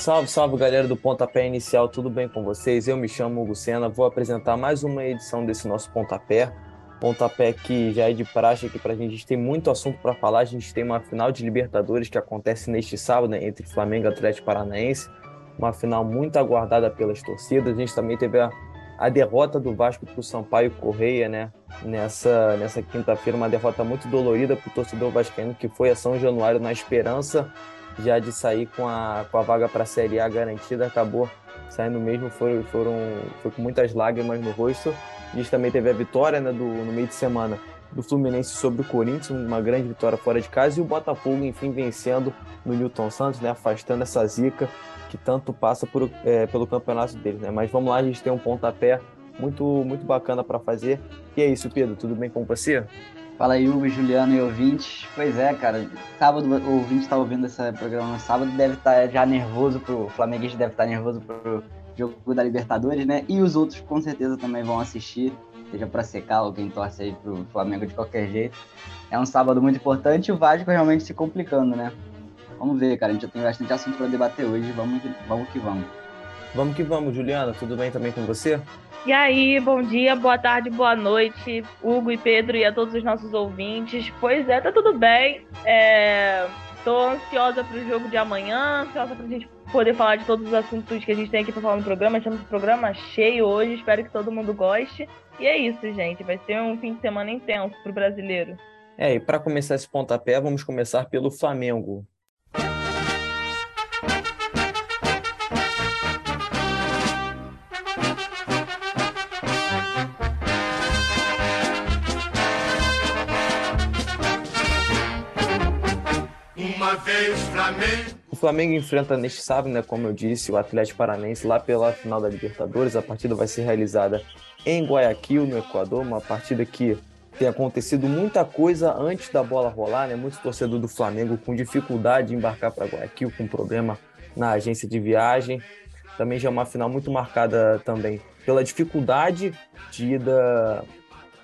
Salve, salve galera do Pontapé Inicial, tudo bem com vocês? Eu me chamo Hugo vou apresentar mais uma edição desse nosso Pontapé. Pontapé que já é de praxe aqui pra gente, a gente tem muito assunto para falar. A gente tem uma final de Libertadores que acontece neste sábado né, entre Flamengo e Atlético Paranaense, uma final muito aguardada pelas torcidas. A gente também teve a, a derrota do Vasco para o Sampaio Correia, né? Nessa, nessa quinta-feira, uma derrota muito dolorida para o torcedor vascaíno que foi a São Januário na esperança já de sair com a, com a vaga para a Série A garantida, acabou saindo mesmo, foram, foram, foi com muitas lágrimas no rosto. A gente também teve a vitória né, do, no meio de semana do Fluminense sobre o Corinthians, uma grande vitória fora de casa, e o Botafogo, enfim, vencendo no Newton Santos, né, afastando essa zica que tanto passa por, é, pelo campeonato deles. Né? Mas vamos lá, a gente tem um pontapé muito, muito bacana para fazer. E é isso, Pedro, tudo bem com você? Fala aí, Hugo, Juliano e ouvintes. Pois é, cara, sábado o ouvinte está ouvindo esse programa sábado, deve estar tá já nervoso pro o Flamenguista deve estar tá nervoso pro jogo da Libertadores, né? E os outros com certeza também vão assistir, seja para secar ou quem torce aí pro Flamengo de qualquer jeito. É um sábado muito importante e o Vasco realmente se complicando, né? Vamos ver, cara, a gente já tem bastante assunto para debater hoje, vamos, vamos que vamos. Vamos que vamos, Juliana, tudo bem também com você? E aí, bom dia, boa tarde, boa noite, Hugo e Pedro e a todos os nossos ouvintes. Pois é, tá tudo bem. É... Tô ansiosa pro jogo de amanhã, ansiosa pra gente poder falar de todos os assuntos que a gente tem aqui pra falar no programa. Temos um programa cheio hoje, espero que todo mundo goste. E é isso, gente, vai ser um fim de semana intenso pro brasileiro. É, e para começar esse pontapé, vamos começar pelo Flamengo. Flamengo. O Flamengo enfrenta neste sábado, né, como eu disse, o Atlético Paranaense lá pela final da Libertadores. A partida vai ser realizada em Guayaquil, no Equador, uma partida que tem acontecido muita coisa antes da bola rolar, né? Muitos torcedores do Flamengo com dificuldade de embarcar para Guayaquil, com problema na agência de viagem. Também já é uma final muito marcada também pela dificuldade de ida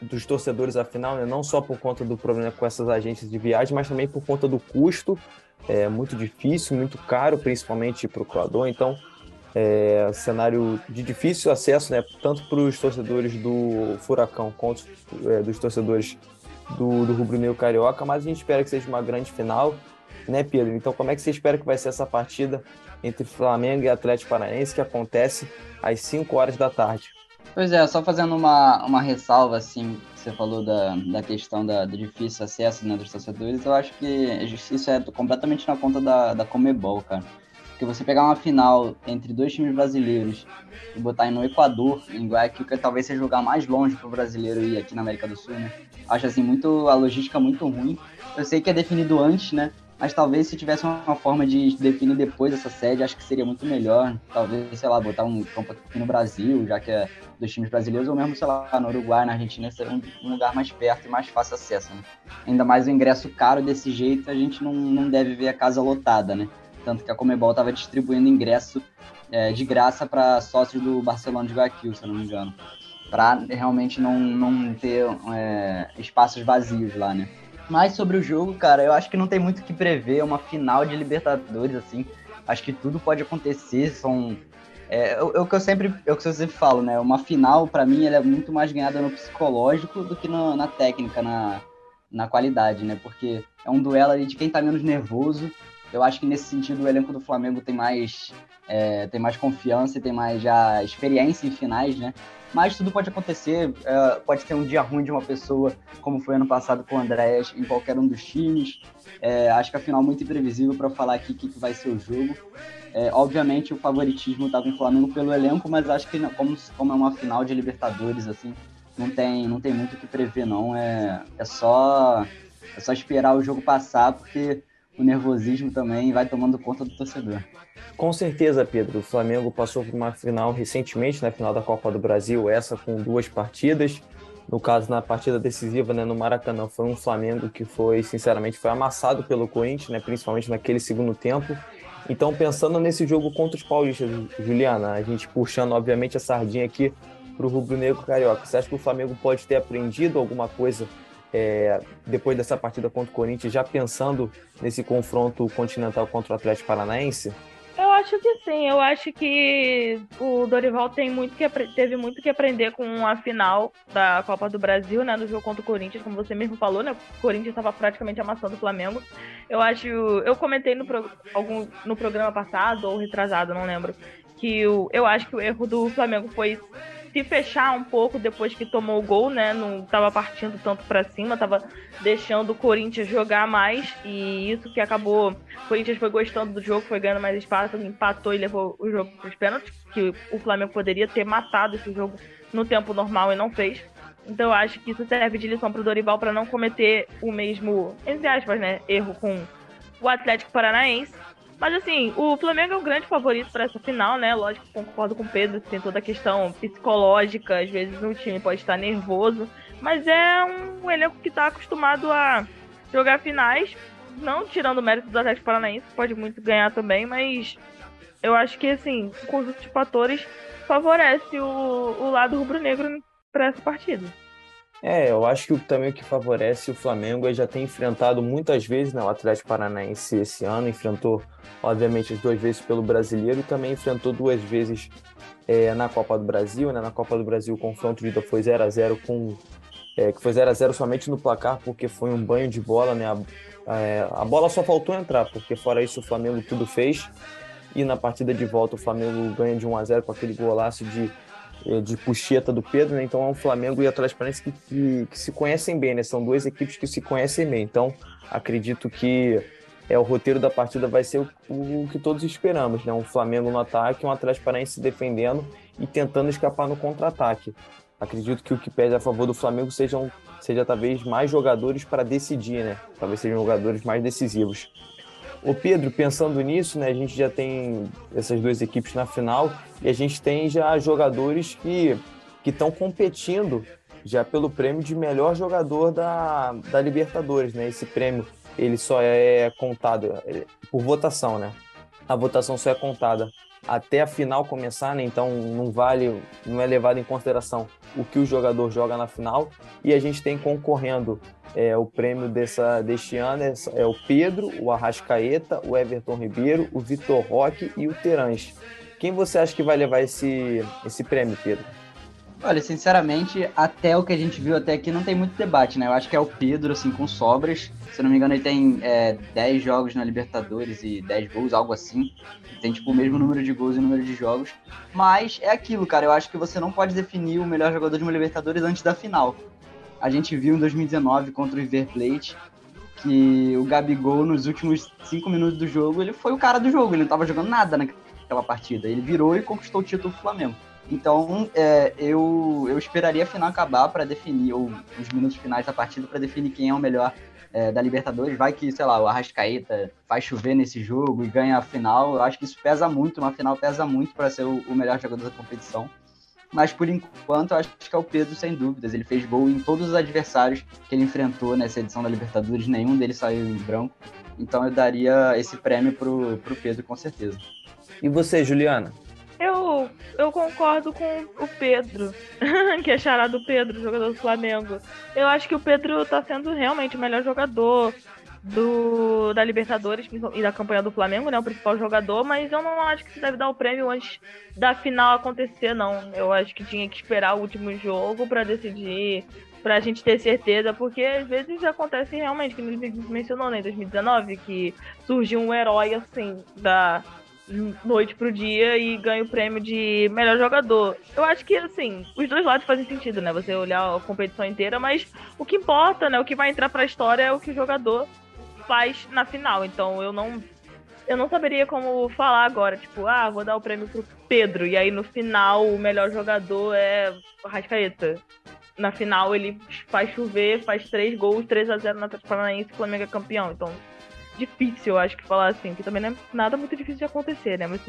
dos torcedores à final, né? não só por conta do problema com essas agências de viagem, mas também por conta do custo é muito difícil, muito caro, principalmente para o Equador. Então, é um cenário de difícil acesso, né, tanto para os torcedores do Furacão quanto é, dos torcedores do, do Rubro Negro Carioca, mas a gente espera que seja uma grande final, né, Pedro? Então, como é que você espera que vai ser essa partida entre Flamengo e Atlético Paranaense que acontece às 5 horas da tarde? Pois é, só fazendo uma, uma ressalva, assim, você falou da, da questão da, do difícil acesso né, dos torcedores, eu acho que isso é completamente na conta da, da Comebol, cara. Porque você pegar uma final entre dois times brasileiros e botar no Equador, em Guayaquil, que talvez seja o lugar mais longe para o brasileiro ir aqui na América do Sul, né? Acho assim, muito, a logística muito ruim. Eu sei que é definido antes, né? Mas talvez se tivesse uma forma de definir depois essa sede, acho que seria muito melhor. Talvez, sei lá, botar um campo aqui no Brasil, já que é dos times brasileiros, ou mesmo, sei lá, no Uruguai, na Argentina, seria um, lugar mais perto e mais fácil acesso. Né? Ainda mais o ingresso caro desse jeito, a gente não, não deve ver a casa lotada, né? Tanto que a Comebol estava distribuindo ingresso é, de graça para sócios do Barcelona de Guayaquil, se eu não me engano. Para realmente não, não ter é, espaços vazios lá, né? Mas sobre o jogo, cara, eu acho que não tem muito o que prever. É uma final de Libertadores, assim. Acho que tudo pode acontecer. São. É, é, o que eu sempre, é o que eu sempre falo, né? Uma final, para mim, ela é muito mais ganhada no psicológico do que no, na técnica, na, na qualidade, né? Porque é um duelo ali de quem tá menos nervoso. Eu acho que nesse sentido o elenco do Flamengo tem mais, é, tem mais confiança e tem mais já experiência em finais, né? mas tudo pode acontecer. É, pode ter um dia ruim de uma pessoa, como foi ano passado com o Andréas, em qualquer um dos times. É, acho que a final é muito imprevisível para falar aqui o que, que, vai ser o jogo. É, obviamente o favoritismo está com o Flamengo pelo elenco, mas acho que como, como é uma final de Libertadores, assim, não tem, não tem muito o que prever, não. É, é, só, é só esperar o jogo passar, porque o nervosismo também vai tomando conta do torcedor. Com certeza, Pedro. O Flamengo passou por uma final recentemente, na final da Copa do Brasil, essa com duas partidas. No caso, na partida decisiva né, no Maracanã, foi um Flamengo que foi, sinceramente, foi amassado pelo Corinthians, né, principalmente naquele segundo tempo. Então, pensando nesse jogo contra os paulistas, Juliana, a gente puxando, obviamente, a sardinha aqui para o rubro-negro carioca, você acha que o Flamengo pode ter aprendido alguma coisa é, depois dessa partida contra o Corinthians, já pensando nesse confronto continental contra o Atlético Paranaense? Eu acho que sim. Eu acho que o Dorival tem muito que, teve muito que aprender com a final da Copa do Brasil, né? No jogo contra o Corinthians, como você mesmo falou, né? O Corinthians estava praticamente amassando o Flamengo. Eu acho. Eu comentei no, pro, algum, no programa passado, ou retrasado, não lembro. Que o, eu acho que o erro do Flamengo foi se fechar um pouco depois que tomou o gol, né? Não estava partindo tanto para cima, estava deixando o Corinthians jogar mais e isso que acabou. O Corinthians foi gostando do jogo, foi ganhando mais espaço, empatou e levou o jogo para os pênaltis, que o Flamengo poderia ter matado esse jogo no tempo normal e não fez. Então eu acho que isso serve de lição para o Dorival para não cometer o mesmo, entre aspas, né, erro com o Atlético Paranaense. Mas assim, o Flamengo é o grande favorito para essa final, né? Lógico, concordo com o Pedro, tem toda a questão psicológica, às vezes o time pode estar nervoso, mas é um elenco que está acostumado a jogar finais, não tirando o mérito do Atlético Paranaense, pode muito ganhar também, mas eu acho que assim, o conjunto de fatores favorece o, o lado rubro-negro para essa partida. É, eu acho que também o que favorece o Flamengo é já ter enfrentado muitas vezes né, o Atlético Paranaense esse ano, enfrentou, obviamente, as duas vezes pelo brasileiro e também enfrentou duas vezes é, na Copa do Brasil. Né? Na Copa do Brasil o confronto de foi 0 a 0 com. É, que foi 0 a 0 somente no placar, porque foi um banho de bola, né? A, é, a bola só faltou entrar, porque fora isso o Flamengo tudo fez. E na partida de volta o Flamengo ganha de 1 a 0 com aquele golaço de de puxeta do Pedro, né? Então é um Flamengo e Atlético Paranaense que, que, que, se conhecem bem, né? São duas equipes que se conhecem bem. Então acredito que é o roteiro da partida vai ser o, o que todos esperamos, né? Um Flamengo no ataque, um Atlético Paranaense defendendo e tentando escapar no contra-ataque. Acredito que o que pede a favor do Flamengo sejam seja talvez mais jogadores para decidir, né? Talvez sejam jogadores mais decisivos. Ô Pedro, pensando nisso, né, a gente já tem essas duas equipes na final e a gente tem já jogadores que estão competindo já pelo prêmio de melhor jogador da, da Libertadores, né? Esse prêmio ele só é contado por votação, né? A votação só é contada até a final começar, né? Então não vale, não é levado em consideração o que o jogador joga na final. E a gente tem concorrendo é, o prêmio dessa, deste ano é, é, o Pedro, o Arrascaeta, o Everton Ribeiro, o Vitor Roque e o Terãs. Quem você acha que vai levar esse, esse prêmio, Pedro? Olha, sinceramente, até o que a gente viu até aqui não tem muito debate, né? Eu acho que é o Pedro, assim, com sobras. Se não me engano, ele tem é, 10 jogos na Libertadores e 10 gols, algo assim. Tem, tipo, o mesmo número de gols e número de jogos. Mas é aquilo, cara. Eu acho que você não pode definir o melhor jogador de uma Libertadores antes da final. A gente viu em 2019 contra o River Plate que o Gabigol, nos últimos 5 minutos do jogo, ele foi o cara do jogo. Ele não tava jogando nada naquela partida. Ele virou e conquistou o título do Flamengo. Então, é, eu, eu esperaria a final acabar para definir, ou os minutos finais da partida, para definir quem é o melhor é, da Libertadores. Vai que, sei lá, o Arrascaeta faz chover nesse jogo e ganha a final. Eu acho que isso pesa muito, uma final pesa muito para ser o, o, melhor jogador da competição. Mas por enquanto, eu acho que é o Pedro, sem dúvidas. Ele fez gol em todos os adversários que ele enfrentou nessa edição da Libertadores, nenhum deles saiu em branco. Então eu daria esse prêmio pro, pro Pedro, com certeza. E você, Juliana? Eu, eu concordo com o Pedro, que é charado Pedro, jogador do Flamengo. Eu acho que o Pedro tá sendo realmente o melhor jogador do, da Libertadores e da campanha do Flamengo, né? O principal jogador, mas eu não acho que se deve dar o prêmio antes da final acontecer, não. Eu acho que tinha que esperar o último jogo para decidir, pra gente ter certeza, porque às vezes acontece realmente, que ele mencionou né, em 2019, que surgiu um herói assim da noite pro dia e ganha o prêmio de melhor jogador. Eu acho que, assim, os dois lados fazem sentido, né? Você olhar a competição inteira, mas o que importa, né? O que vai entrar pra história é o que o jogador faz na final. Então eu não. Eu não saberia como falar agora, tipo, ah, vou dar o prêmio pro Pedro, e aí no final o melhor jogador é o Rascaeta. Na final ele faz chover, faz três gols, 3 a 0 na Paranaense e o Flamengo é campeão. Então difícil, eu acho que falar assim, que também não é nada muito difícil de acontecer, né? Mas,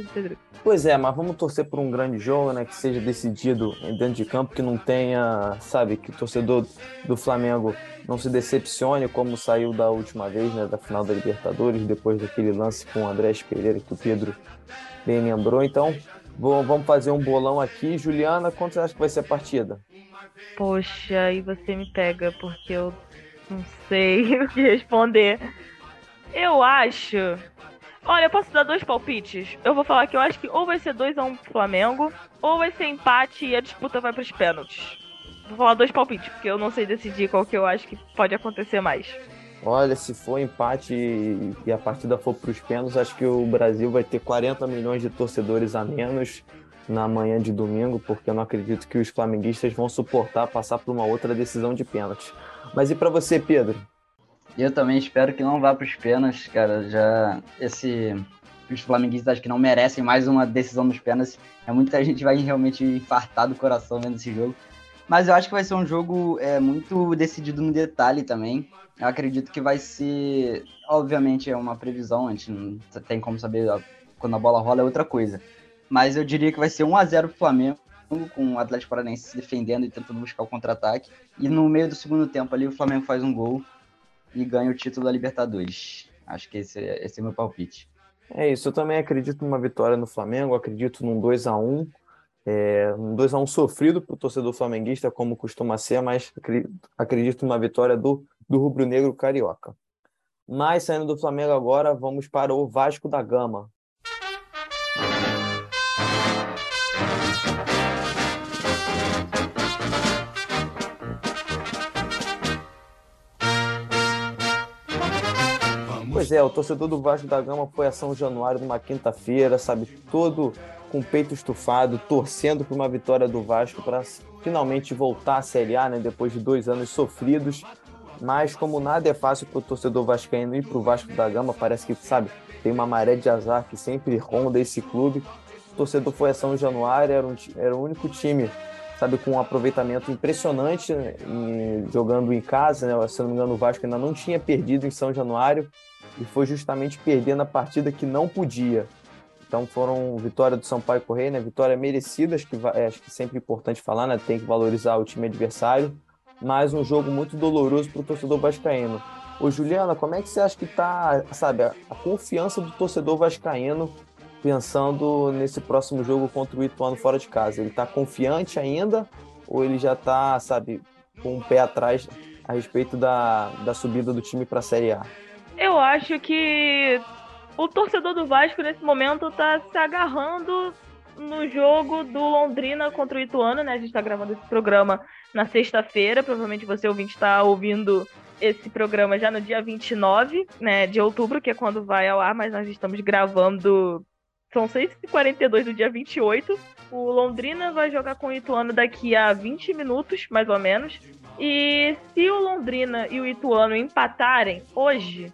pois é, mas vamos torcer por um grande jogo, né? Que seja decidido dentro de campo, que não tenha, sabe, que o torcedor do Flamengo não se decepcione como saiu da última vez, né? Da final da Libertadores, depois daquele lance com o Andrés Pereira que o Pedro bem lembrou. Então, vamos fazer um bolão aqui. Juliana, quanto você acha que vai ser a partida? Poxa, aí você me pega, porque eu não sei o que responder. Eu acho. Olha, eu posso dar dois palpites? Eu vou falar que eu acho que ou vai ser 2x1 um pro Flamengo, ou vai ser empate e a disputa vai pros pênaltis. Vou falar dois palpites, porque eu não sei decidir qual que eu acho que pode acontecer mais. Olha, se for empate e a partida for para os pênaltis, acho que o Brasil vai ter 40 milhões de torcedores a menos na manhã de domingo, porque eu não acredito que os flamenguistas vão suportar passar por uma outra decisão de pênalti. Mas e para você, Pedro? Eu também espero que não vá para os pênaltis, cara. Já esse os flamenguistas acho que não merecem mais uma decisão dos pênaltis. É muita gente vai realmente infartar do coração vendo esse jogo. Mas eu acho que vai ser um jogo é, muito decidido no detalhe também. Eu acredito que vai ser. Obviamente é uma previsão, a gente não tem como saber quando a bola rola é outra coisa. Mas eu diria que vai ser 1 a 0 pro Flamengo, com o Atlético Paranaense se defendendo e tentando buscar o contra-ataque. E no meio do segundo tempo ali o Flamengo faz um gol e ganha o título da Libertadores. Acho que esse, esse é o meu palpite. É isso, eu também acredito numa vitória no Flamengo, acredito num 2 a 1 é, um 2x1 sofrido para o torcedor flamenguista, como costuma ser, mas acredito, acredito numa vitória do, do rubro-negro carioca. Mas saindo do Flamengo agora, vamos para o Vasco da Gama. Pois é, o torcedor do Vasco da Gama foi a São Januário numa quinta-feira, sabe, todo com o peito estufado, torcendo por uma vitória do Vasco para finalmente voltar à Série A, né, depois de dois anos sofridos. Mas como nada é fácil para o torcedor vascaíno ir para o Vasco da Gama, parece que, sabe, tem uma maré de azar que sempre ronda esse clube. O torcedor foi a São Januário, era, um, era o único time, sabe, com um aproveitamento impressionante em, jogando em casa, né? Se não me engano, o Vasco ainda não tinha perdido em São Januário e foi justamente perdendo a partida que não podia. Então foram vitória do Sampaio Correia, né? Vitória merecida, acho que, é, acho que sempre importante falar, né? Tem que valorizar o time adversário, mas um jogo muito doloroso para o torcedor vascaíno. Ô Juliana, como é que você acha que tá, sabe, a, a confiança do torcedor vascaíno pensando nesse próximo jogo contra o Ituano fora de casa? Ele está confiante ainda ou ele já está, sabe, com o um pé atrás a respeito da, da subida do time para a Série A? Eu acho que o torcedor do Vasco nesse momento tá se agarrando no jogo do Londrina contra o Ituano, né? A gente tá gravando esse programa na sexta-feira. Provavelmente você ouvinte está ouvindo esse programa já no dia 29, né, de outubro, que é quando vai ao ar, mas nós estamos gravando. São 6h42 do dia 28. O Londrina vai jogar com o Ituano daqui a 20 minutos, mais ou menos. E se o Londrina e o Ituano empatarem hoje,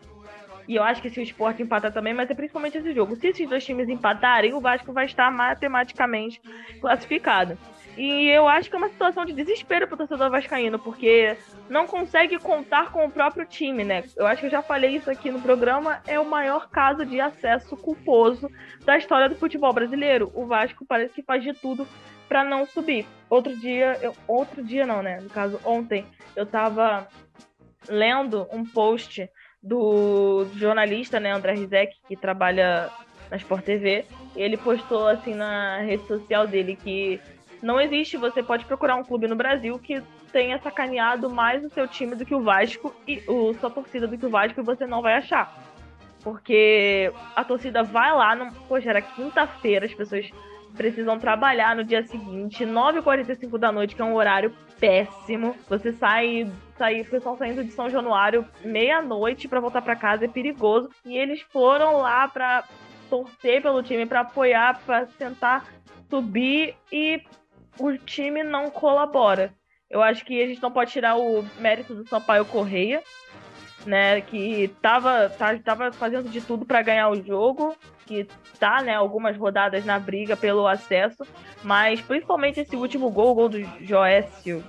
e eu acho que se o esporte empatar também, mas é principalmente esse jogo. Se esses dois times empatarem, o Vasco vai estar matematicamente classificado. E eu acho que é uma situação de desespero para o torcedor vascaíno, porque não consegue contar com o próprio time, né? Eu acho que eu já falei isso aqui no programa, é o maior caso de acesso culposo da história do futebol brasileiro. O Vasco parece que faz de tudo para não subir. Outro dia, eu, outro dia não, né? No caso, ontem, eu estava lendo um post do jornalista, né, André Rizek, que trabalha na Sport TV. Ele postou assim na rede social dele que não existe, você pode procurar um clube no Brasil que tenha sacaneado mais o seu time do que o Vasco e o sua torcida do que o Vasco e você não vai achar. Porque a torcida vai lá, no, poxa, era quinta-feira, as pessoas precisam trabalhar no dia seguinte, 9h45 da noite, que é um horário péssimo. Você sai, sai o pessoal saindo de São Januário meia-noite para voltar para casa é perigoso. E eles foram lá para torcer pelo time, para apoiar, para tentar subir e o time não colabora. Eu acho que a gente não pode tirar o mérito do Sampaio Correia, né, que tava, tá, tava fazendo de tudo para ganhar o jogo, que tá, né, algumas rodadas na briga pelo acesso, mas principalmente esse último gol, o gol do Joécio,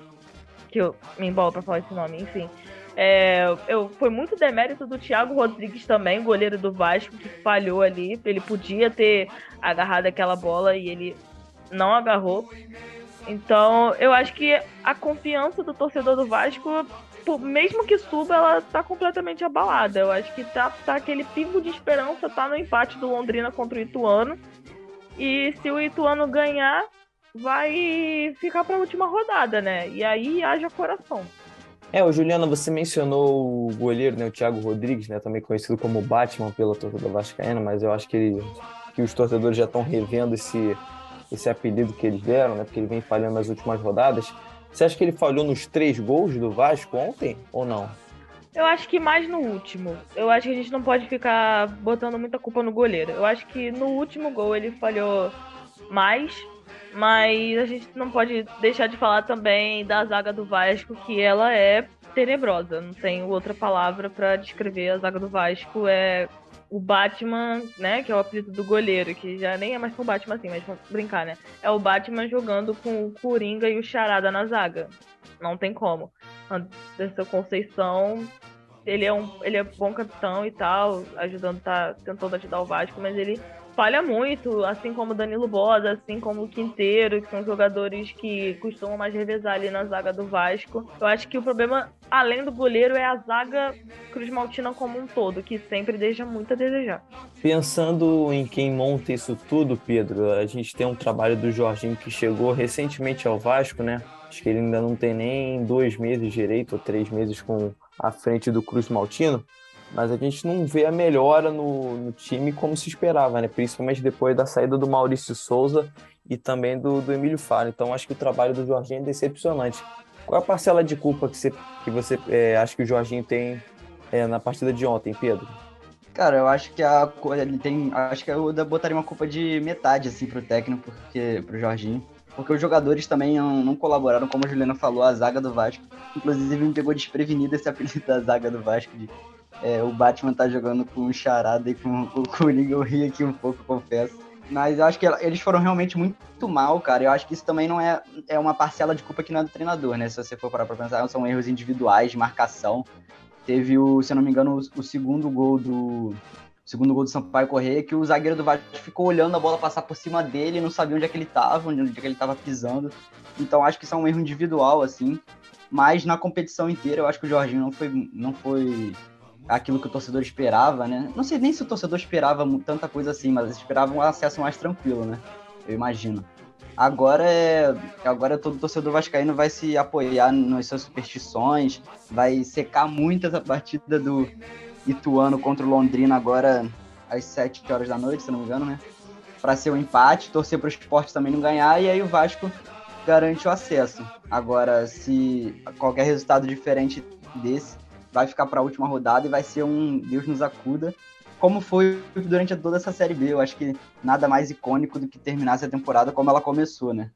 que eu me embolo para falar esse nome, enfim. É, eu, foi muito demérito do Thiago Rodrigues também, goleiro do Vasco, que falhou ali. Ele podia ter agarrado aquela bola e ele não agarrou. Então, eu acho que a confiança do torcedor do Vasco mesmo que suba, ela tá completamente abalada. Eu acho que tá, tá aquele pingo de esperança, tá no empate do Londrina contra o Ituano. E se o Ituano ganhar, vai ficar pra última rodada, né? E aí haja coração. É, o Juliana, você mencionou o goleiro, né, o Thiago Rodrigues, né, também conhecido como Batman pela torcida vascaína, mas eu acho que, ele, que os torcedores já estão revendo esse, esse apelido que eles deram, né, porque ele vem falhando nas últimas rodadas. Você acha que ele falhou nos três gols do Vasco ontem ou não? Eu acho que mais no último. Eu acho que a gente não pode ficar botando muita culpa no goleiro. Eu acho que no último gol ele falhou mais, mas a gente não pode deixar de falar também da zaga do Vasco, que ela é tenebrosa. Não tenho outra palavra para descrever a zaga do Vasco. É o Batman, né? Que é o apelido do goleiro, que já nem é mais com o Batman assim, mas vamos brincar, né? É o Batman jogando com o Coringa e o Charada na zaga. Não tem como. Anderson Conceição, ele é um ele é bom capitão e tal, ajudando, tá tentando ajudar o Vasco, mas ele falha muito, assim como Danilo Bosa, assim como o Quinteiro, que são jogadores que costumam mais revezar ali na zaga do Vasco. Eu acho que o problema, além do goleiro, é a zaga Cruz Maltina como um todo, que sempre deixa muito a desejar. Pensando em quem monta isso tudo, Pedro, a gente tem um trabalho do Jorginho que chegou recentemente ao Vasco, né? Acho que ele ainda não tem nem dois meses direito, ou três meses com a frente do Cruz Maltino mas a gente não vê a melhora no, no, time como se esperava, né? Principalmente depois da saída do Maurício Souza e também do, do Emílio Faro. Então acho que o trabalho do Jorginho é decepcionante. Qual é a parcela de culpa que você, que você é, acha que o Jorginho tem é, na partida de ontem, Pedro? Cara, eu acho que a ele tem, acho que eu botaria uma culpa de metade assim pro técnico, porque pro Jorginho, porque os jogadores também não, colaboraram, como a Juliana falou, a zaga do Vasco. Inclusive me pegou desprevenido esse apelido da zaga do Vasco de é, o Batman tá jogando com o Charada e com o Coringa, eu ri aqui um pouco, confesso. Mas eu acho que eles foram realmente muito mal, cara. Eu acho que isso também não é, é uma parcela de culpa que não é do treinador, né? Se você for parar pra pensar, são erros individuais de marcação. Teve o, se eu não me engano, o, o segundo gol do. Segundo gol do Sampaio Correia, que o zagueiro do Vasco ficou olhando a bola passar por cima dele, não sabia onde é que ele tava, onde é que ele tava pisando. Então acho que isso é um erro individual, assim. Mas na competição inteira, eu acho que o Jorginho não foi, não foi aquilo que o torcedor esperava, né? Não sei nem se o torcedor esperava tanta coisa assim, mas esperava um acesso mais tranquilo, né? Eu imagino. Agora é, agora todo torcedor vascaíno vai se apoiar nas suas superstições, vai secar muito essa partida do Ituano contra o Londrina agora às 7 horas da noite, se não me engano, né? Para ser um empate, torcer para o esporte também não ganhar e aí o Vasco garante o acesso. Agora, se qualquer resultado diferente desse, vai ficar para a última rodada e vai ser um Deus nos acuda, como foi durante toda essa Série B. Eu acho que nada mais icônico do que terminar essa temporada como ela começou, né?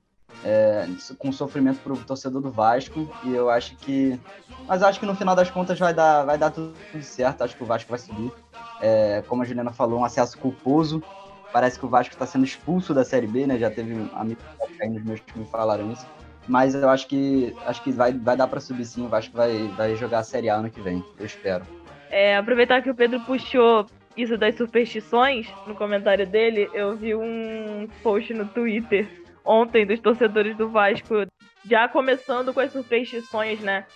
É, com sofrimento para o torcedor do Vasco e eu acho que mas acho que no final das contas vai dar vai dar tudo certo acho que o Vasco vai subir é, como a Juliana falou um acesso culposo parece que o Vasco está sendo expulso da Série B né já teve amigos aí nos meus que me falaram isso mas eu acho que acho que vai, vai dar para subir sim. Eu acho que vai, vai jogar a Série A ano que vem. Eu espero. É, aproveitar que o Pedro puxou isso das superstições no comentário dele, eu vi um post no Twitter ontem dos torcedores do Vasco já começando com as superstições, né?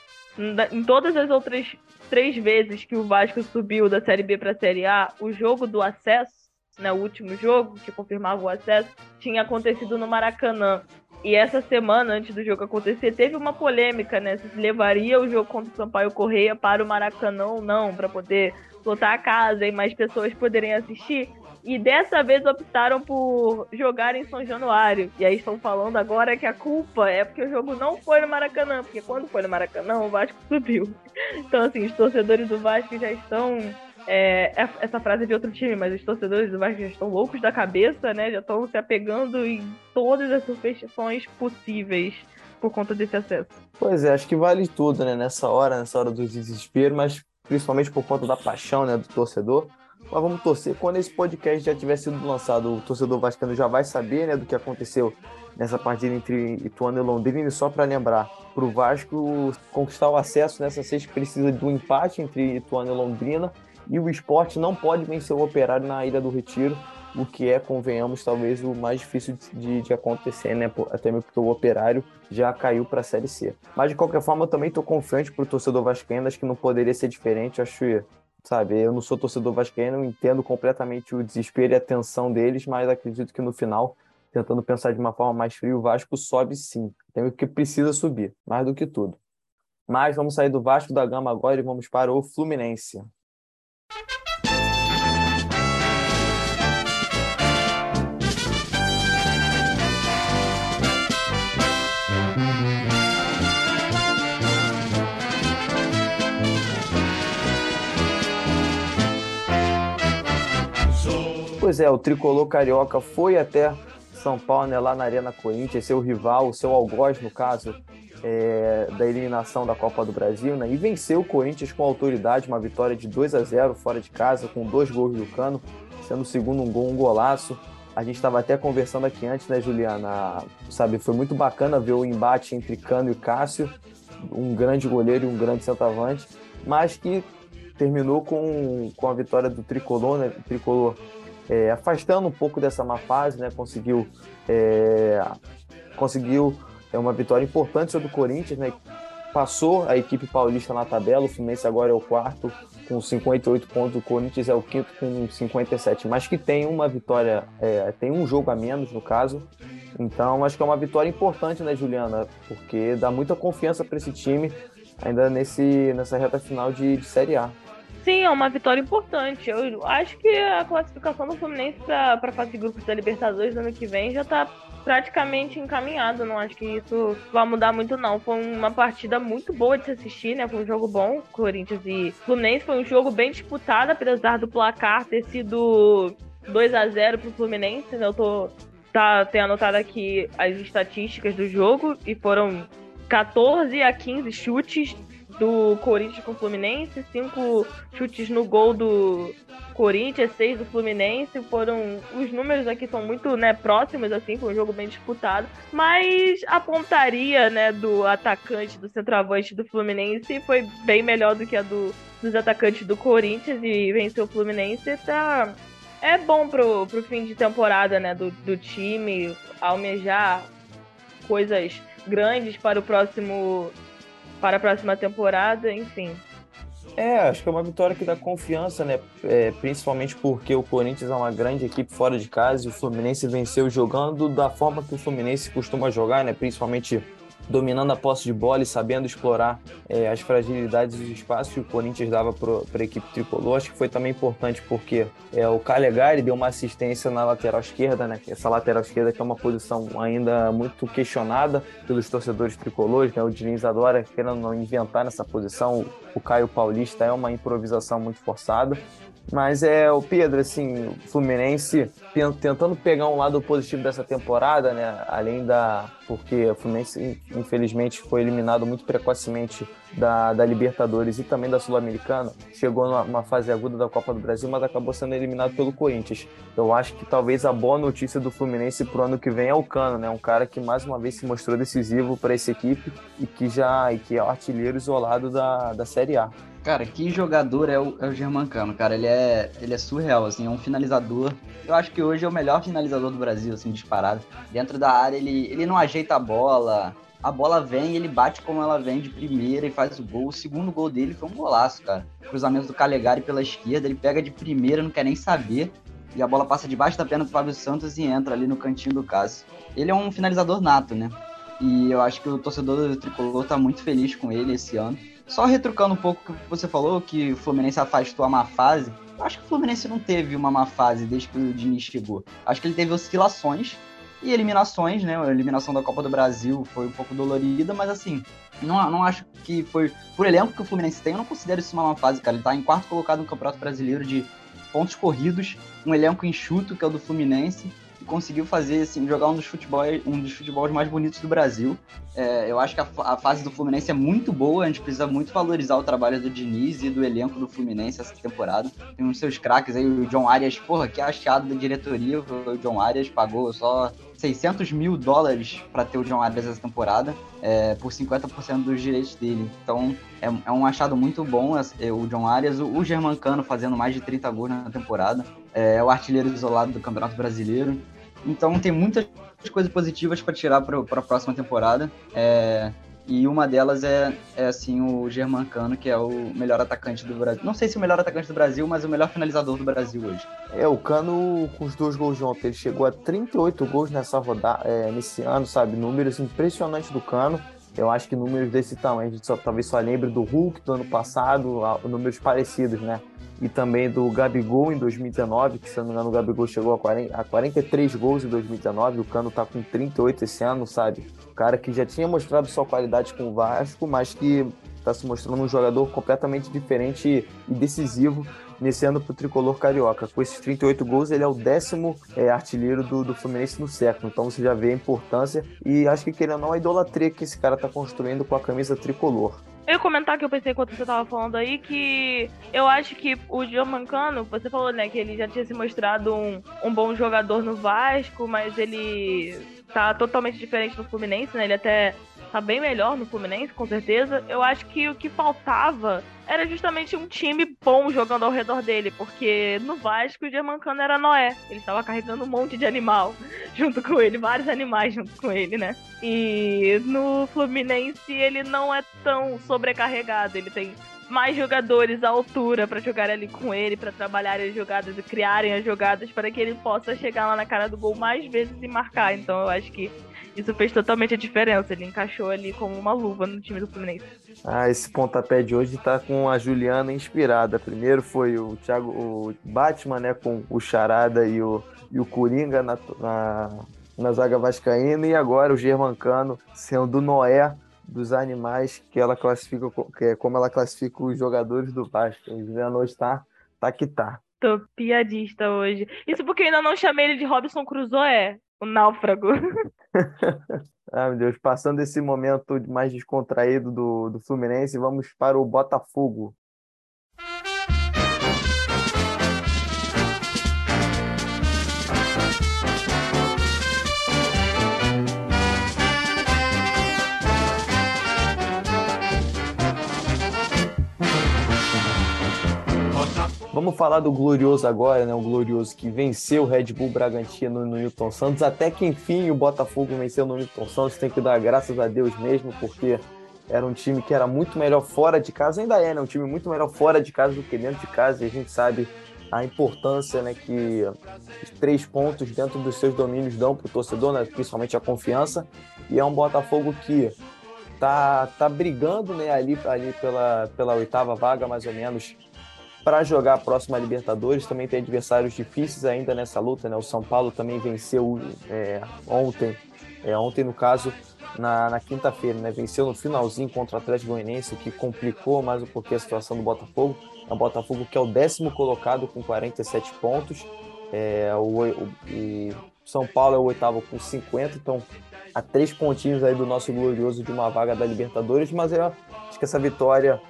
Em todas as outras três vezes que o Vasco subiu da Série B para a Série A, o jogo do acesso, né, o último jogo que confirmava o acesso, tinha acontecido no Maracanã. E essa semana, antes do jogo acontecer, teve uma polêmica, né? Se levaria o jogo contra o Sampaio Correia para o Maracanã ou não, para poder lotar a casa e mais pessoas poderem assistir. E dessa vez optaram por jogar em São Januário. E aí estão falando agora que a culpa é porque o jogo não foi no Maracanã. Porque quando foi no Maracanã, o Vasco subiu. Então, assim, os torcedores do Vasco já estão é, essa frase é de outro time, mas os torcedores do Vasco já estão loucos da cabeça, né? Já estão se apegando em todas as superstições possíveis por conta desse acesso. Pois é, acho que vale tudo, né? Nessa hora, nessa hora do desespero, mas principalmente por conta da paixão, né, do torcedor. Mas vamos torcer. Quando esse podcast já tiver sido lançado, o torcedor vascaíno já vai saber, né, do que aconteceu nessa partida entre Ituano e Londrina. E só para lembrar, para o Vasco conquistar o acesso nessa sexta precisa do empate entre Ituano e Londrina e o esporte não pode vencer o Operário na Ilha do Retiro, o que é, convenhamos, talvez o mais difícil de, de acontecer, né? Até mesmo porque o Operário já caiu para a Série C. Mas de qualquer forma, eu também estou confiante para o torcedor vascaíno, acho que não poderia ser diferente. Acho, sabe, eu não sou torcedor vascaíno, entendo completamente o desespero e a tensão deles, mas acredito que no final, tentando pensar de uma forma mais fria, o Vasco sobe sim. Tem que precisa subir, mais do que tudo. Mas vamos sair do Vasco da Gama agora e vamos para o Fluminense. Pois é, o tricolor carioca foi até São Paulo, né, lá na Arena Corinthians, seu rival, o seu algoz, no caso, é, da eliminação da Copa do Brasil, né, e venceu o Corinthians com autoridade, uma vitória de 2 a 0 fora de casa, com dois gols do Cano, sendo o segundo um gol, um golaço. A gente estava até conversando aqui antes, né, Juliana? Sabe, foi muito bacana ver o embate entre Cano e Cássio, um grande goleiro e um grande centroavante, mas que terminou com, com a vitória do Tricolor, né? Tricolor é, afastando um pouco dessa má fase, né? Conseguiu, é, conseguiu é, uma vitória importante sobre o Corinthians, né? Passou a equipe paulista na tabela, o Fluminense agora é o quarto com 58 pontos, o Corinthians é o quinto com 57, mas que tem uma vitória, é, tem um jogo a menos no caso. Então acho que é uma vitória importante, né, Juliana? Porque dá muita confiança para esse time ainda nesse, nessa reta final de, de Série A. Sim, é uma vitória importante. Eu acho que a classificação do Fluminense para a fase de grupos da Libertadores ano que vem já está praticamente encaminhado. Não acho que isso vai mudar muito, não. Foi uma partida muito boa de se assistir, né? Foi um jogo bom, Corinthians e Fluminense. Foi um jogo bem disputado, apesar do placar ter sido 2 a 0 para o Fluminense. Né? Eu tô tá, tenho anotado aqui as estatísticas do jogo e foram 14 a 15 chutes do Corinthians com o Fluminense, cinco chutes no gol do Corinthians, seis do Fluminense. Foram. Os números aqui são muito né, próximos, assim, foi um jogo bem disputado. Mas a pontaria né, do atacante, do centroavante do Fluminense foi bem melhor do que a do, dos atacantes do Corinthians e venceu o Fluminense. Tá, é bom pro, pro fim de temporada né, do, do time almejar coisas grandes para o próximo para a próxima temporada, enfim. É, acho que é uma vitória que dá confiança, né? É, principalmente porque o Corinthians é uma grande equipe fora de casa e o Fluminense venceu jogando da forma que o Fluminense costuma jogar, né? Principalmente dominando a posse de bola e sabendo explorar é, as fragilidades e os espaços que o Corinthians dava para a equipe tricolor. Acho que foi também importante porque é, o Calegari deu uma assistência na lateral esquerda, né? Essa lateral esquerda que é uma posição ainda muito questionada pelos torcedores tricolores, né? O Diniz adora querendo inventar nessa posição. O Caio Paulista é uma improvisação muito forçada. Mas é o Pedro, assim, Fluminense tentando pegar um lado positivo dessa temporada, né? Além da. Porque o Fluminense, infelizmente, foi eliminado muito precocemente da, da Libertadores e também da Sul-Americana. Chegou numa fase aguda da Copa do Brasil, mas acabou sendo eliminado pelo Corinthians. Eu acho que talvez a boa notícia do Fluminense pro ano que vem é o Cano, né? Um cara que mais uma vez se mostrou decisivo para essa equipe e que já e que é o artilheiro isolado da, da Série A. Cara, que jogador é o, é o Germancano, cara. Ele é, ele é surreal, assim, é um finalizador. Eu acho que hoje é o melhor finalizador do Brasil, assim, disparado. Dentro da área, ele, ele não ajeita a bola. A bola vem, ele bate como ela vem de primeira e faz o gol. O segundo gol dele foi um golaço, cara. Cruzamento do Calegari pela esquerda, ele pega de primeira, não quer nem saber. E a bola passa debaixo da perna do Fábio Santos e entra ali no cantinho do Cássio. Ele é um finalizador nato, né? E eu acho que o torcedor do Tricolor tá muito feliz com ele esse ano. Só retrucando um pouco o que você falou, que o Fluminense afastou a má fase. Acho que o Fluminense não teve uma má fase desde que o Diniz chegou. Acho que ele teve oscilações e eliminações, né? A eliminação da Copa do Brasil foi um pouco dolorida, mas assim, não, não acho que foi. Por elenco que o Fluminense tem, eu não considero isso uma má fase, cara. Ele tá em quarto colocado no Campeonato Brasileiro de pontos corridos, um elenco enxuto, que é o do Fluminense conseguiu fazer, assim, jogar um dos futebols, um dos futebols mais bonitos do Brasil. É, eu acho que a, a, fase do Fluminense é muito boa, a gente precisa muito valorizar o trabalho do Diniz e do elenco do Fluminense essa temporada. Tem uns seus craques aí, o John Arias, porra, que achado da diretoria, o John Arias pagou só 600 mil dólares para ter o John Arias essa temporada, é, por 50% dos direitos dele. Então, é, é, um achado muito bom é, o John Arias, o, o Germancano fazendo mais de 30 gols na temporada, é o artilheiro isolado do Campeonato Brasileiro. Então tem muitas coisas positivas para tirar para a próxima temporada. É, e uma delas é, é assim o Germancano, que é o melhor atacante do Brasil. Não sei se o melhor atacante do Brasil, mas o melhor finalizador do Brasil hoje. É, o Cano com os dois gols de ontem, ele chegou a 38 gols nessa rodada, é, nesse ano, sabe? Números impressionantes do Cano. Eu acho que números desse tamanho, a gente só, talvez só lembre do Hulk do ano passado, números parecidos, né? E também do Gabigol em 2019, que se não me engano o Gabigol chegou a, 40, a 43 gols em 2019, o Cano tá com 38 esse ano, sabe? O cara que já tinha mostrado sua qualidade com o Vasco, mas que está se mostrando um jogador completamente diferente e decisivo nesse ano para o tricolor carioca. Com esses 38 gols, ele é o décimo é, artilheiro do, do Fluminense no século. Então você já vê a importância e acho que querendo ou não a idolatria que esse cara está construindo com a camisa tricolor. Eu ia comentar que eu pensei enquanto você tava falando aí que eu acho que o Gianmancano, você falou, né, que ele já tinha se mostrado um, um bom jogador no Vasco, mas ele tá totalmente diferente no Fluminense, né? Ele até tá bem melhor no Fluminense, com certeza. Eu acho que o que faltava era justamente um time bom jogando ao redor dele, porque no Vasco o Germancano era Noé. Ele estava carregando um monte de animal junto com ele, vários animais junto com ele, né? E no Fluminense ele não é tão sobrecarregado, ele tem mais jogadores à altura para jogar ali com ele, para trabalharem as jogadas e criarem as jogadas para que ele possa chegar lá na cara do gol mais vezes e marcar. Então eu acho que isso fez totalmente a diferença. Ele encaixou ali como uma luva no time do Fluminense. Ah, esse pontapé de hoje tá com a Juliana inspirada. Primeiro foi o Thiago, o Batman, né, com o Charada e o, e o Coringa na, na, na zaga vascaína, e agora o Germancano sendo o Noé dos animais que ela classifica, que é como ela classifica os jogadores do Vasco. O Juliano hoje tá, tá que tá. Tô piadista hoje. Isso porque eu ainda não chamei ele de Robson Crusoe, o náufrago. ah, meu Deus, passando esse momento mais descontraído do, do Fluminense, vamos para o Botafogo. Vamos falar do Glorioso agora, né? O Glorioso que venceu o Red Bull Bragantino no Newton Santos. Até que enfim o Botafogo venceu no Newton Santos. Tem que dar graças a Deus mesmo, porque era um time que era muito melhor fora de casa. Ainda é, né? Um time muito melhor fora de casa do que dentro de casa. E a gente sabe a importância né, que os três pontos dentro dos seus domínios dão para o torcedor, né, principalmente a confiança. E é um Botafogo que tá, tá brigando né, ali, ali pela, pela oitava vaga, mais ou menos, para jogar a próxima Libertadores. Também tem adversários difíceis ainda nessa luta, né? O São Paulo também venceu é, ontem, é, ontem no caso, na, na quinta-feira, né? Venceu no finalzinho contra o Atlético Goianiense, o que complicou mais um pouquinho a situação do Botafogo. É o Botafogo que é o décimo colocado com 47 pontos. É, o, o, São Paulo é o oitavo com 50, então a três pontinhos aí do nosso glorioso de uma vaga da Libertadores, mas eu acho que essa vitória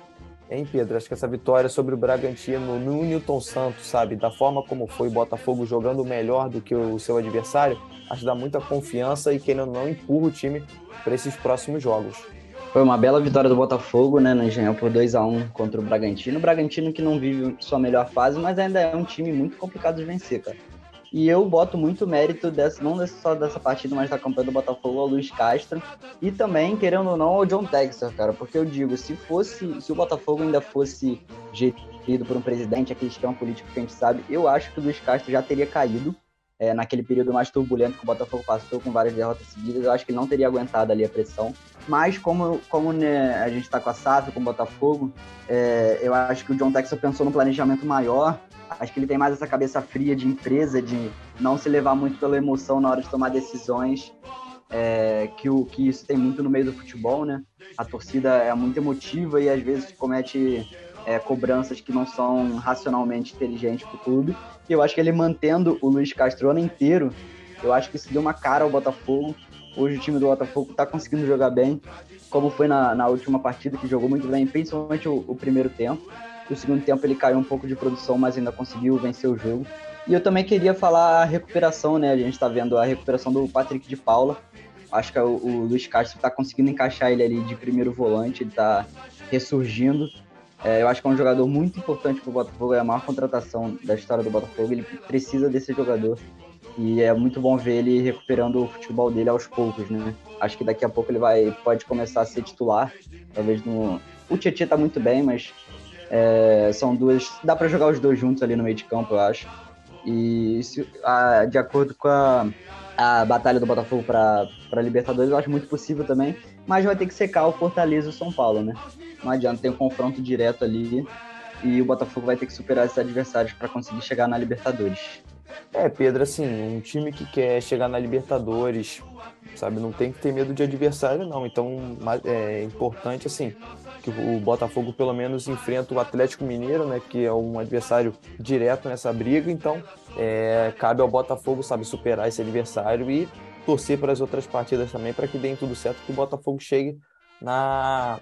Hein, Pedro? Acho que essa vitória sobre o Bragantino no Newton Santos, sabe? Da forma como foi o Botafogo jogando melhor do que o seu adversário, acho que dá muita confiança e que ele não empurra o time para esses próximos jogos. Foi uma bela vitória do Botafogo, né, no Engenhão por 2 a 1 contra o Bragantino. O Bragantino que não vive sua melhor fase, mas ainda é um time muito complicado de vencer, cara. E eu boto muito mérito dessa, não só dessa partida, mas da campanha do Botafogo ao Luiz Castro. E também, querendo ou não, ao John Texas, cara. Porque eu digo, se fosse, se o Botafogo ainda fosse gerido por um presidente, aquele esquema político que a gente sabe, eu acho que o Luiz Castro já teria caído. É, naquele período mais turbulento que o Botafogo passou, com várias derrotas seguidas, eu acho que ele não teria aguentado ali a pressão. Mas como, como né, a gente está com a SAF, com o Botafogo, é, eu acho que o John Texas pensou no planejamento maior Acho que ele tem mais essa cabeça fria de empresa, de não se levar muito pela emoção na hora de tomar decisões, é, que, o, que isso tem muito no meio do futebol, né? A torcida é muito emotiva e às vezes comete é, cobranças que não são racionalmente inteligentes para o clube. E eu acho que ele mantendo o Luiz Castro o ano inteiro, eu acho que isso deu uma cara ao Botafogo. Hoje o time do Botafogo está conseguindo jogar bem, como foi na, na última partida, que jogou muito bem, principalmente o, o primeiro tempo. No segundo tempo ele caiu um pouco de produção, mas ainda conseguiu vencer o jogo. E eu também queria falar a recuperação, né? A gente está vendo a recuperação do Patrick de Paula. Acho que o, o Luiz Castro está conseguindo encaixar ele ali de primeiro volante, ele está ressurgindo. É, eu acho que é um jogador muito importante para o Botafogo, é a maior contratação da história do Botafogo. Ele precisa desse jogador e é muito bom ver ele recuperando o futebol dele aos poucos, né? Acho que daqui a pouco ele vai pode começar a ser titular, talvez no o Tietchan tá muito bem, mas é, são duas. Dá para jogar os dois juntos ali no meio de campo, eu acho. E se, a, de acordo com a, a batalha do Botafogo para Libertadores, eu acho muito possível também, mas vai ter que secar o Fortaleza e o São Paulo, né? Não adianta, tem um confronto direto ali e o Botafogo vai ter que superar esses adversários para conseguir chegar na Libertadores. É, Pedro, assim, um time que quer chegar na Libertadores, sabe, não tem que ter medo de adversário, não. Então, é importante, assim, que o Botafogo pelo menos enfrenta o Atlético Mineiro, né, que é um adversário direto nessa briga. Então, é, cabe ao Botafogo, sabe, superar esse adversário e torcer para as outras partidas também para que deem tudo certo, que o Botafogo chegue na,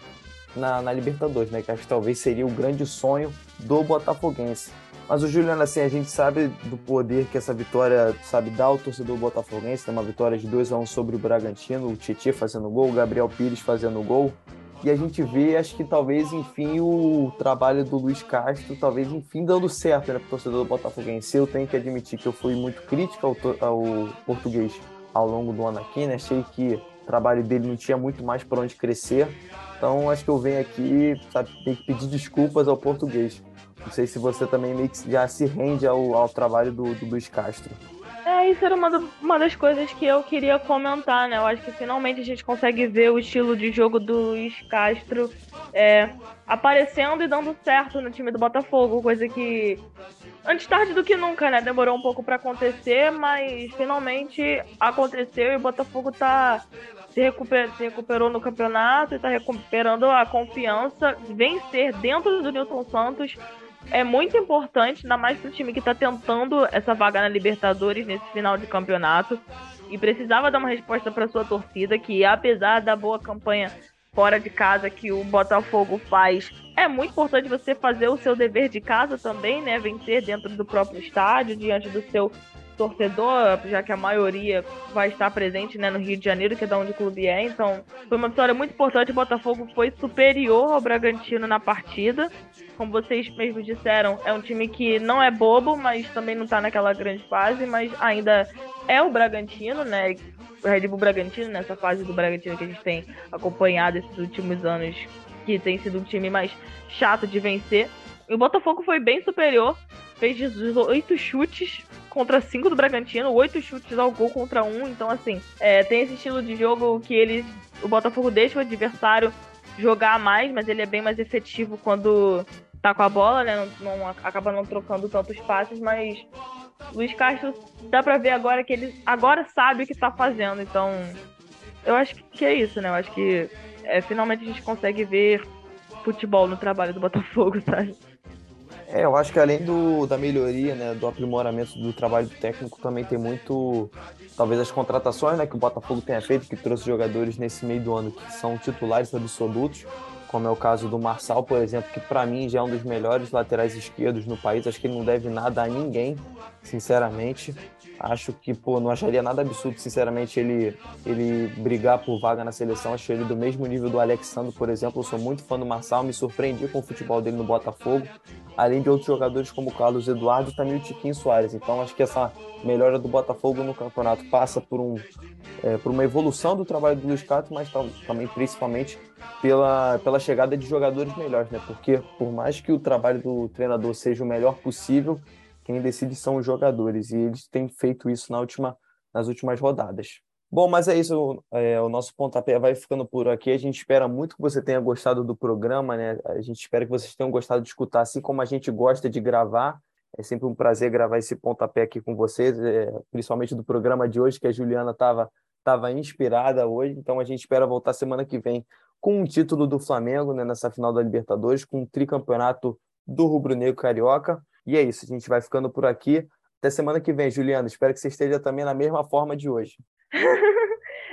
na, na Libertadores, né, que acho que talvez seria o grande sonho do Botafoguense. Mas o Juliano, assim, a gente sabe do poder que essa vitória, sabe, dá ao torcedor botafoguense, tem uma vitória de 2 a 1 sobre o Bragantino, o Tietchan fazendo gol, o Gabriel Pires fazendo gol. E a gente vê, acho que talvez, enfim, o trabalho do Luiz Castro, talvez, enfim, dando certo, né, pro torcedor do Botafoguense. Eu tenho que admitir que eu fui muito crítico ao, ao português ao longo do ano aqui, né? Achei que trabalho dele não tinha muito mais por onde crescer. Então, acho que eu venho aqui, sabe, tem que pedir desculpas ao português. Não sei se você também meio que já se rende ao, ao trabalho do, do Luiz Castro. É, isso era uma, do, uma das coisas que eu queria comentar, né? Eu acho que finalmente a gente consegue ver o estilo de jogo do Luiz Castro é, aparecendo e dando certo no time do Botafogo, coisa que antes tarde do que nunca, né? Demorou um pouco para acontecer, mas finalmente aconteceu e o Botafogo tá se, recuper, se recuperou no campeonato e tá recuperando a confiança, vencer dentro do Newton Santos é muito importante, ainda mais para o time que está tentando essa vaga na Libertadores nesse final de campeonato e precisava dar uma resposta para sua torcida, que apesar da boa campanha fora de casa que o Botafogo faz, é muito importante você fazer o seu dever de casa também, né? Vencer dentro do próprio estádio, diante do seu torcedor, já que a maioria vai estar presente né, no Rio de Janeiro, que é da onde o clube é. Então, foi uma vitória muito importante. O Botafogo foi superior ao Bragantino na partida. Como vocês mesmos disseram, é um time que não é bobo, mas também não está naquela grande fase, mas ainda é o Bragantino, né? O Red Bull Bragantino, nessa fase do Bragantino que a gente tem acompanhado esses últimos anos, que tem sido um time mais chato de vencer. E o Botafogo foi bem superior, fez 18 chutes contra 5 do Bragantino, 8 chutes ao gol contra 1. Então, assim, é, tem esse estilo de jogo que eles. O Botafogo deixa o adversário jogar mais, mas ele é bem mais efetivo quando tá com a bola, né? Não, não acaba não trocando tantos passes, mas Luiz Castro dá pra ver agora que ele agora sabe o que tá fazendo. Então, eu acho que é isso, né? Eu acho que é, finalmente a gente consegue ver futebol no trabalho do Botafogo, sabe? É, eu acho que além do, da melhoria, né, do aprimoramento do trabalho técnico, também tem muito, talvez as contratações, né, que o Botafogo tenha feito, que trouxe jogadores nesse meio do ano que são titulares absolutos, como é o caso do Marçal, por exemplo, que para mim já é um dos melhores laterais esquerdos no país. Acho que ele não deve nada a ninguém, sinceramente. Acho que, pô, não acharia nada absurdo, sinceramente, ele, ele brigar por vaga na seleção. Acho ele do mesmo nível do Alexandre, por exemplo. Eu sou muito fã do Marçal, me surpreendi com o futebol dele no Botafogo. Além de outros jogadores como Carlos Eduardo e também o Tiquinho Soares. Então, acho que essa melhora do Botafogo no campeonato passa por, um, é, por uma evolução do trabalho do Luiz Castro, mas também, principalmente, pela, pela chegada de jogadores melhores, né? Porque, por mais que o trabalho do treinador seja o melhor possível, quem decide são os jogadores, e eles têm feito isso na última, nas últimas rodadas. Bom, mas é isso, é, o nosso pontapé vai ficando por aqui. A gente espera muito que você tenha gostado do programa, né? A gente espera que vocês tenham gostado de escutar, assim como a gente gosta de gravar. É sempre um prazer gravar esse pontapé aqui com vocês, é, principalmente do programa de hoje, que a Juliana estava tava inspirada hoje. Então a gente espera voltar semana que vem com um título do Flamengo né, nessa final da Libertadores, com um tricampeonato do Rubro Negro Carioca. E é isso, a gente vai ficando por aqui. Até semana que vem, Juliana. Espero que você esteja também na mesma forma de hoje.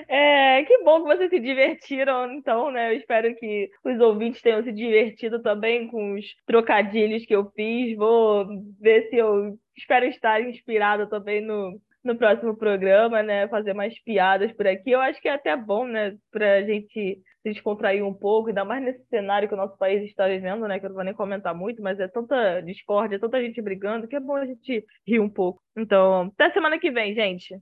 É, que bom que vocês se divertiram, então, né? Eu espero que os ouvintes tenham se divertido também com os trocadilhos que eu fiz. Vou ver se eu espero estar inspirada também no, no próximo programa, né? Fazer mais piadas por aqui. Eu acho que é até bom, né? Pra gente se descontrair um pouco, ainda mais nesse cenário que o nosso país está vivendo, né? Que eu não vou nem comentar muito, mas é tanta discórdia, tanta gente brigando, que é bom a gente rir um pouco. Então, até semana que vem, gente.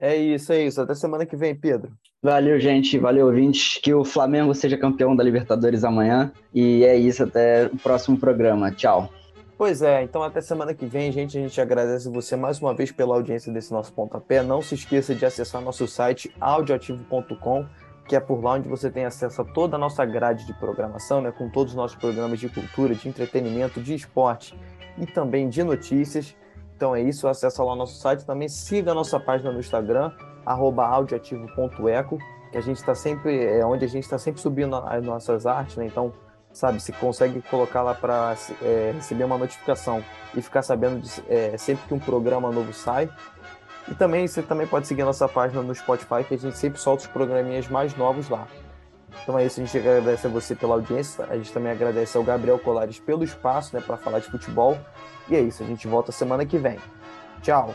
É isso, é isso. Até semana que vem, Pedro. Valeu, gente. Valeu, ouvintes. Que o Flamengo seja campeão da Libertadores amanhã. E é isso. Até o próximo programa. Tchau. Pois é, então até semana que vem, gente. A gente agradece você mais uma vez pela audiência desse nosso pontapé. Não se esqueça de acessar nosso site audioativo.com, que é por lá onde você tem acesso a toda a nossa grade de programação, né, com todos os nossos programas de cultura, de entretenimento, de esporte e também de notícias. Então é isso, acessa lá nosso site. Também siga a nossa página no Instagram, audioativo.eco, que a gente está sempre, é onde a gente está sempre subindo as nossas artes, né? Então sabe? Se consegue colocar lá para é, receber uma notificação e ficar sabendo de, é, sempre que um programa novo sai. E também você também pode seguir nossa página no Spotify, que a gente sempre solta os programinhas mais novos lá. Então é isso, a gente agradece a você pela audiência, a gente também agradece ao Gabriel Colares pelo espaço né, para falar de futebol. E é isso, a gente volta semana que vem. Tchau!